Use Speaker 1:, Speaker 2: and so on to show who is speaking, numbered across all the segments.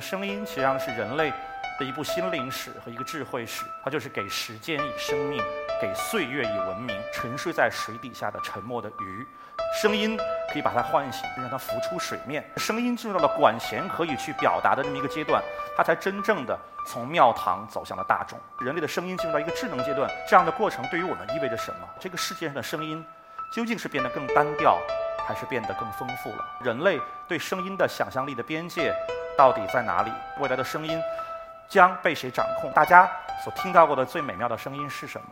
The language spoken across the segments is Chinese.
Speaker 1: 声音实际上是人类的一部心灵史和一个智慧史，它就是给时间以生命，给岁月以文明。沉睡在水底下的沉默的鱼，声音可以把它唤醒，让它浮出水面。声音进入到了管弦可以去表达的这么一个阶段，它才真正的从庙堂走向了大众。人类的声音进入到一个智能阶段，这样的过程对于我们意味着什么？这个世界上的声音究竟是变得更单调，还是变得更丰富了？人类对声音的想象力的边界。到底在哪里？未来的声音将被谁掌控？大家所听到过的最美妙的声音是什么？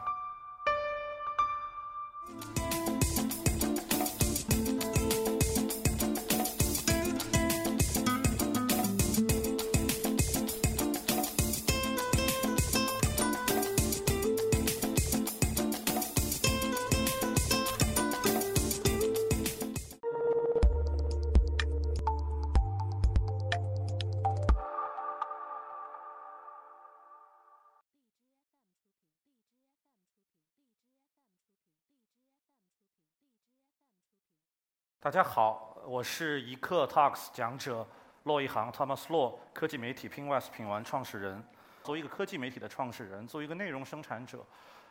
Speaker 1: 大家好，我是一刻 Talks 讲者骆一航 Thomas Law，科技媒体 Pinwest 品玩创始人。作为一个科技媒体的创始人，作为一个内容生产者，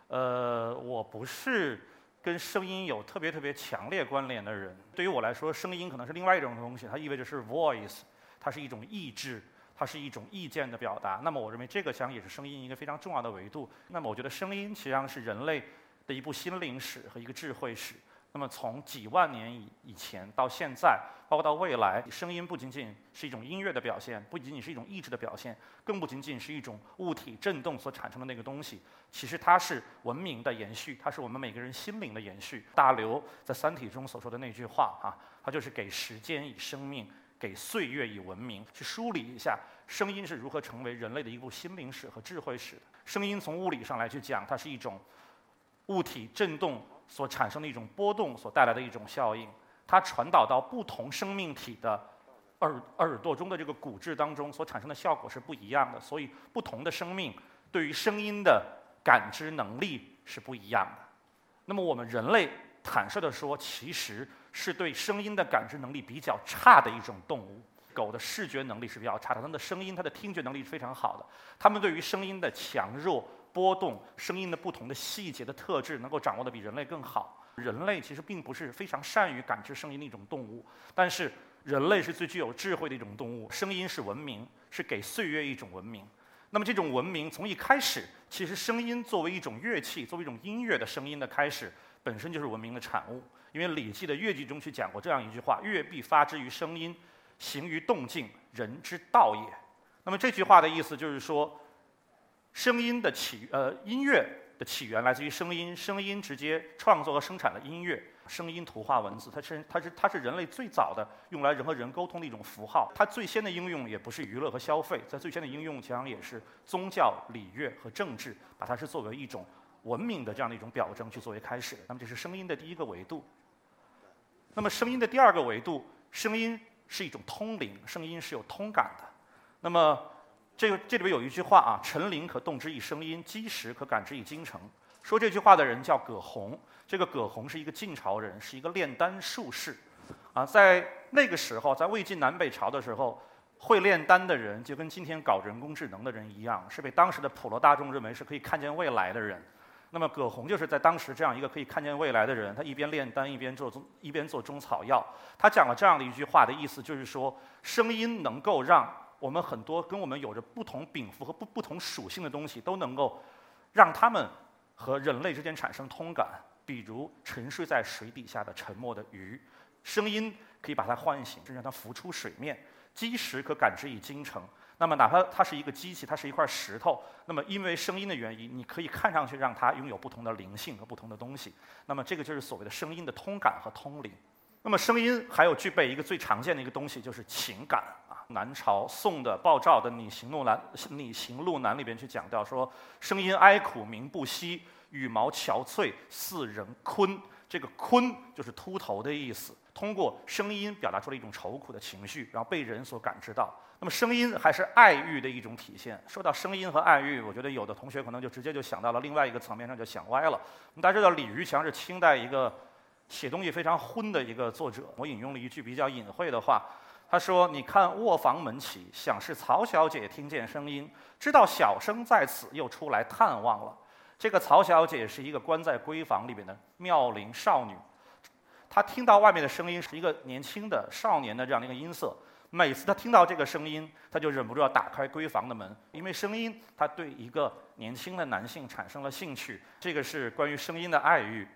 Speaker 1: 呃，我不是跟声音有特别特别强烈关联的人。对于我来说，声音可能是另外一种东西，它意味着是 voice，它是一种意志，它是一种意见的表达。那么，我认为这个讲也是声音一个非常重要的维度。那么，我觉得声音实际上是人类的一部心灵史和一个智慧史。那么从几万年以以前到现在，包括到未来，声音不仅仅是一种音乐的表现，不仅仅是一种意志的表现，更不仅仅是一种物体振动所产生的那个东西。其实它是文明的延续，它是我们每个人心灵的延续。大刘在《三体》中所说的那句话啊，他就是给时间以生命，给岁月以文明。去梳理一下声音是如何成为人类的一部心灵史和智慧史的。声音从物理上来去讲，它是一种物体振动。所产生的一种波动所带来的一种效应，它传导到不同生命体的耳耳朵中的这个骨质当中所产生的效果是不一样的，所以不同的生命对于声音的感知能力是不一样的。那么我们人类坦率地说，其实是对声音的感知能力比较差的一种动物。狗的视觉能力是比较差的，它的声音，它的听觉能力是非常好的。它们对于声音的强弱。波动声音的不同的细节的特质，能够掌握的比人类更好。人类其实并不是非常善于感知声音的一种动物，但是人类是最具有智慧的一种动物。声音是文明，是给岁月一种文明。那么这种文明从一开始，其实声音作为一种乐器，作为一种音乐的声音的开始，本身就是文明的产物。因为《礼记》的乐记中去讲过这样一句话：“乐必发之于声音，行于动静，人之道也。”那么这句话的意思就是说。声音的起，呃，音乐的起源来自于声音，声音直接创作和生产了音乐，声音图画文字，它是它是它是人类最早的用来人和人沟通的一种符号。它最先的应用也不是娱乐和消费，在最先的应用实际上也是宗教、礼乐和政治，把它是作为一种文明的这样的一种表征去作为开始。那么这是声音的第一个维度。那么声音的第二个维度，声音是一种通灵，声音是有通感的。那么这个这里边有一句话啊，“陈灵可动之以声音，基石可感之以精诚。”说这句话的人叫葛洪。这个葛洪是一个晋朝人，是一个炼丹术士。啊，在那个时候，在魏晋南北朝的时候，会炼丹的人就跟今天搞人工智能的人一样，是被当时的普罗大众认为是可以看见未来的人。那么葛洪就是在当时这样一个可以看见未来的人，他一边炼丹，一边做中一边做中草药。他讲了这样的一句话的意思，就是说，声音能够让。我们很多跟我们有着不同禀赋和不不同属性的东西，都能够让他们和人类之间产生通感。比如沉睡在水底下的沉默的鱼，声音可以把它唤醒，甚至让它浮出水面。基石可感知以精诚。那么哪怕它是一个机器，它是一块石头，那么因为声音的原因，你可以看上去让它拥有不同的灵性和不同的东西。那么这个就是所谓的声音的通感和通灵。那么声音还有具备一个最常见的一个东西，就是情感啊。南朝宋的鲍照的《拟行路南》《拟行路南》里边去讲到说，声音哀苦鸣不息，羽毛憔悴似人鲲。这个鲲就是秃头的意思。通过声音表达出了一种愁苦的情绪，然后被人所感知到。那么声音还是爱欲的一种体现。说到声音和爱欲，我觉得有的同学可能就直接就想到了另外一个层面上就想歪了。大家知道李渔强是清代一个。写东西非常昏的一个作者，我引用了一句比较隐晦的话，他说：“你看卧房门起，想是曹小姐听见声音，知道小生在此，又出来探望了。”这个曹小姐是一个关在闺房里面的妙龄少女，她听到外面的声音是一个年轻的少年的这样的一个音色。每次她听到这个声音，她就忍不住要打开闺房的门，因为声音她对一个年轻的男性产生了兴趣。这个是关于声音的爱欲。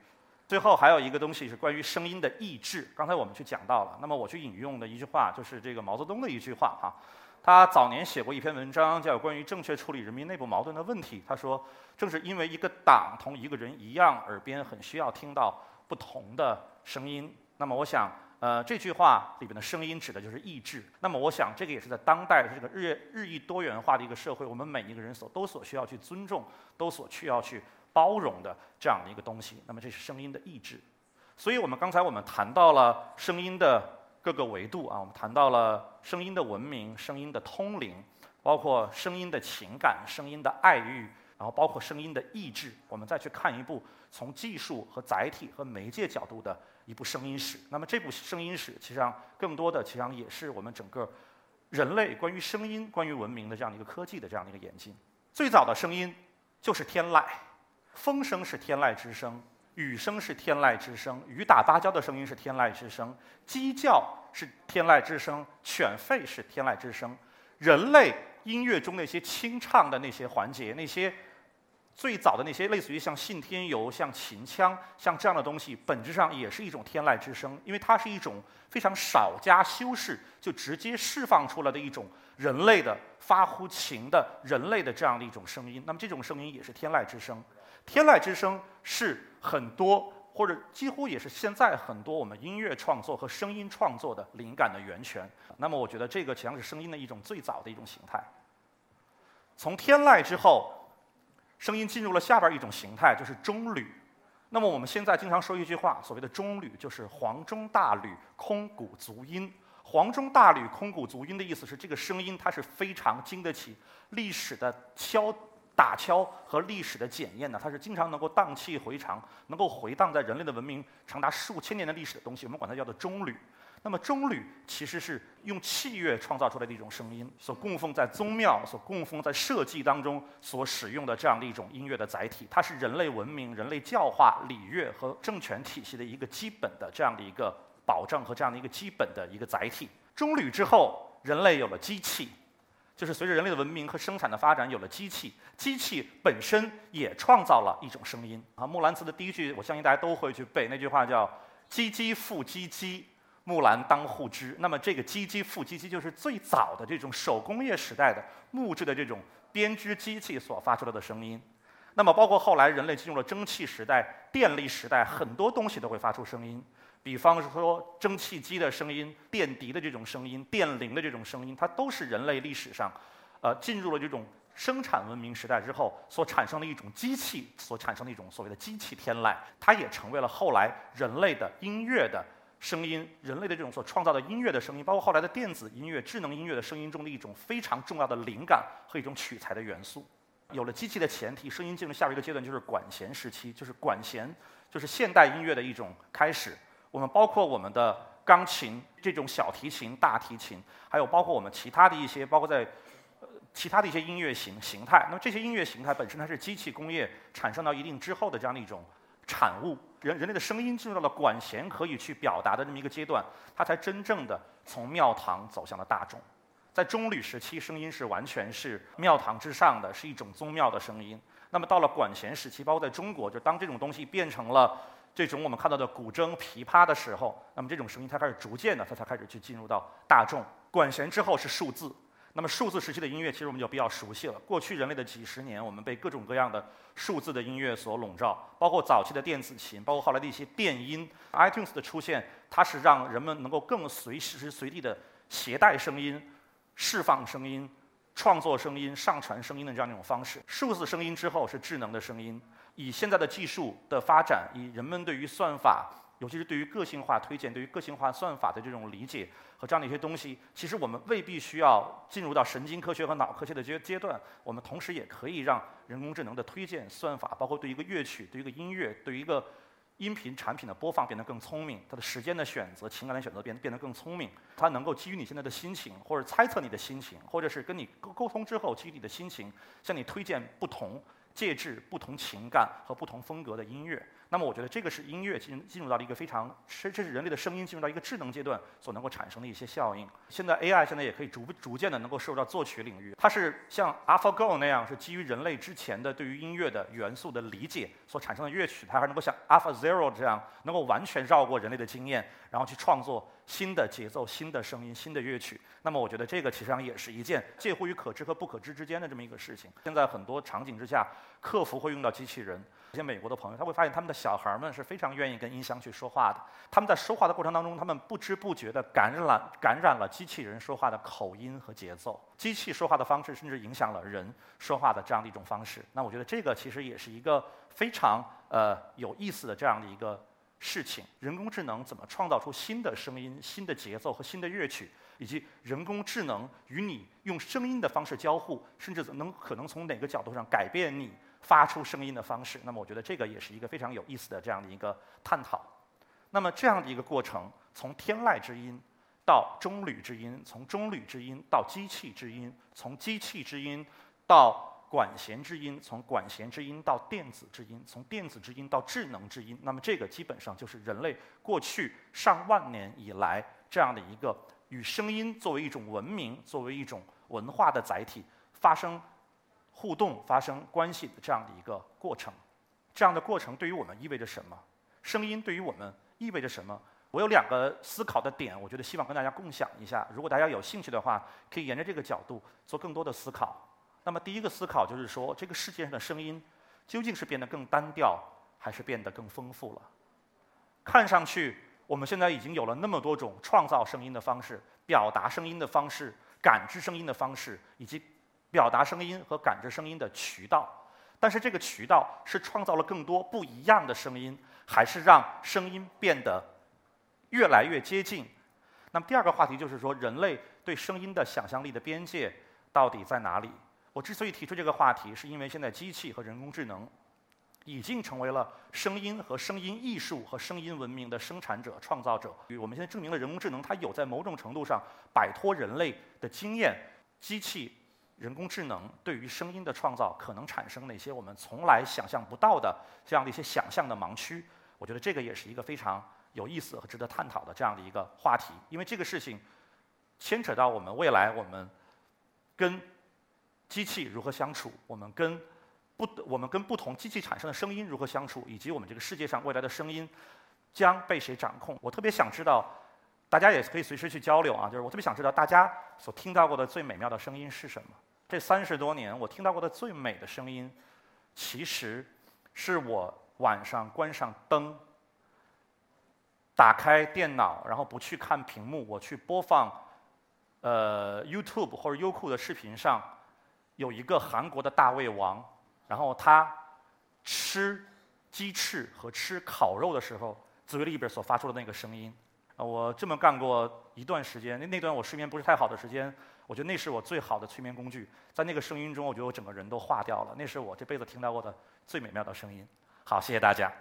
Speaker 1: 最后还有一个东西是关于声音的意志。刚才我们去讲到了，那么我去引用的一句话就是这个毛泽东的一句话哈。他早年写过一篇文章，叫《关于正确处理人民内部矛盾的问题》。他说，正是因为一个党同一个人一样，耳边很需要听到不同的声音。那么我想，呃，这句话里边的声音指的就是意志。那么我想，这个也是在当代的这个日日益多元化的一个社会，我们每一个人所都所需要去尊重，都所需要去。包容的这样的一个东西，那么这是声音的意志。所以我们刚才我们谈到了声音的各个维度啊，我们谈到了声音的文明、声音的通灵，包括声音的情感、声音的爱欲，然后包括声音的意志。我们再去看一部从技术和载体和媒介角度的一部声音史。那么这部声音史，实际上更多的，实际上也是我们整个人类关于声音、关于文明的这样的一个科技的这样的一个演进。最早的声音就是天籁。风声是天籁之声，雨声是天籁之声，雨打芭蕉的声音是天籁之声，鸡叫是天籁之声，犬吠是天籁之声。人类音乐中那些清唱的那些环节，那些最早的那些类似于像信天游、像秦腔、像这样的东西，本质上也是一种天籁之声，因为它是一种非常少加修饰就直接释放出来的一种人类的发乎情的人类的这样的一种声音。那么这种声音也是天籁之声。天籁之声是很多或者几乎也是现在很多我们音乐创作和声音创作的灵感的源泉。那么我觉得这个实际上是声音的一种最早的一种形态。从天籁之后，声音进入了下边一种形态，就是中吕。那么我们现在经常说一句话，所谓的中吕就是黄钟大吕，空谷足音。黄钟大吕，空谷足音的意思是这个声音它是非常经得起历史的敲。打敲和历史的检验呢，它是经常能够荡气回肠，能够回荡在人类的文明长达数千年的历史的东西，我们管它叫做钟吕。那么钟吕其实是用器乐创造出来的一种声音，所供奉在宗庙、所供奉在社稷当中所使用的这样的一种音乐的载体，它是人类文明、人类教化、礼乐和政权体系的一个基本的这样的一个保障和这样的一个基本的一个载体。钟吕之后，人类有了机器。就是随着人类的文明和生产的发展，有了机器，机器本身也创造了一种声音啊。木兰辞的第一句，我相信大家都会去背，那句话叫“唧唧复唧唧，木兰当户织”。那么这个“唧唧复唧唧”就是最早的这种手工业时代的木质的这种编织机器所发出来的声音。那么包括后来人类进入了蒸汽时代、电力时代，很多东西都会发出声音。比方说，蒸汽机的声音、电笛的这种声音、电铃的这种声音，它都是人类历史上，呃，进入了这种生产文明时代之后所产生的一种机器所产生的一种所谓的机器天籁，它也成为了后来人类的音乐的声音、人类的这种所创造的音乐的声音，包括后来的电子音乐、智能音乐的声音中的一种非常重要的灵感和一种取材的元素。有了机器的前提，声音进入下一个阶段就是管弦时期，就是管弦，就是现代音乐的一种开始。我们包括我们的钢琴、这种小提琴、大提琴，还有包括我们其他的一些，包括在呃其他的一些音乐形形态。那么这些音乐形态本身它是机器工业产生到一定之后的这样的一种产物。人人类的声音进入到了管弦可以去表达的这么一个阶段，它才真正的从庙堂走向了大众。在中吕时期，声音是完全是庙堂之上的，是一种宗庙的声音。那么到了管弦时期，包括在中国，就当这种东西变成了。这种我们看到的古筝、琵琶的时候，那么这种声音它开始逐渐的，它才开始去进入到大众。管弦之后是数字，那么数字时期的音乐其实我们就比较熟悉了。过去人类的几十年，我们被各种各样的数字的音乐所笼罩，包括早期的电子琴，包括后来的一些电音。iTunes 的出现，它是让人们能够更随时随地的携带声音、释放声音、创作声音、上传声音的这样一种方式。数字声音之后是智能的声音。以现在的技术的发展，以人们对于算法，尤其是对于个性化推荐、对于个性化算法的这种理解和这样的一些东西，其实我们未必需要进入到神经科学和脑科学的阶阶段。我们同时也可以让人工智能的推荐算法，包括对一个乐曲、对一个音乐、对一个音频产品的播放变得更聪明，它的时间的选择、情感的选择变变得更聪明。它能够基于你现在的心情，或者猜测你的心情，或者是跟你沟沟通之后，基于你的心情，向你推荐不同介质、不同情感和不同风格的音乐。那么，我觉得这个是音乐进进入到了一个非常，这这是人类的声音进入到一个智能阶段所能够产生的一些效应。现在 AI 现在也可以逐逐渐的能够涉入到作曲领域，它是像 AlphaGo 那样，是基于人类之前的对于音乐的元素的理解所产生的乐曲，它还能够像 AlphaZero 这样，能够完全绕过人类的经验，然后去创作新的节奏、新的声音、新的乐曲。那么，我觉得这个其实上也是一件介乎于可知和不可知之间的这么一个事情。现在很多场景之下，客服会用到机器人。一些美国的朋友，他会发现他们的小孩们是非常愿意跟音箱去说话的。他们在说话的过程当中，他们不知不觉地感染感染了机器人说话的口音和节奏。机器说话的方式甚至影响了人说话的这样的一种方式。那我觉得这个其实也是一个非常呃有意思的这样的一个事情。人工智能怎么创造出新的声音、新的节奏和新的乐曲，以及人工智能与你用声音的方式交互，甚至能可能从哪个角度上改变你？发出声音的方式，那么我觉得这个也是一个非常有意思的这样的一个探讨。那么这样的一个过程，从天籁之音到中吕之音，从中吕之音到机器之音，从机器之音到管弦之音，从管弦之音到电子之音，从电子之音到智能之音。那么这个基本上就是人类过去上万年以来这样的一个与声音作为一种文明、作为一种文化的载体发生。互动发生关系的这样的一个过程，这样的过程对于我们意味着什么？声音对于我们意味着什么？我有两个思考的点，我觉得希望跟大家共享一下。如果大家有兴趣的话，可以沿着这个角度做更多的思考。那么第一个思考就是说，这个世界上的声音究竟是变得更单调，还是变得更丰富了？看上去我们现在已经有了那么多种创造声音的方式、表达声音的方式、感知声音的方式，以及。表达声音和感知声音的渠道，但是这个渠道是创造了更多不一样的声音，还是让声音变得越来越接近？那么第二个话题就是说，人类对声音的想象力的边界到底在哪里？我之所以提出这个话题，是因为现在机器和人工智能已经成为了声音和声音艺术和声音文明的生产者、创造者。我们现在证明了人工智能它有在某种程度上摆脱人类的经验，机器。人工智能对于声音的创造可能产生哪些我们从来想象不到的这样的一些想象的盲区？我觉得这个也是一个非常有意思和值得探讨的这样的一个话题，因为这个事情牵扯到我们未来我们跟机器如何相处，我们跟不我们跟不同机器产生的声音如何相处，以及我们这个世界上未来的声音将被谁掌控？我特别想知道。大家也可以随时去交流啊，就是我特别想知道大家所听到过的最美妙的声音是什么。这三十多年我听到过的最美的声音，其实是我晚上关上灯，打开电脑，然后不去看屏幕，我去播放呃 YouTube 或者优酷的视频上有一个韩国的大胃王，然后他吃鸡翅和吃烤肉的时候嘴里边所发出的那个声音。我这么干过一段时间，那那段我睡眠不是太好的时间，我觉得那是我最好的催眠工具。在那个声音中，我觉得我整个人都化掉了，那是我这辈子听到过的最美妙的声音。好，谢谢大家。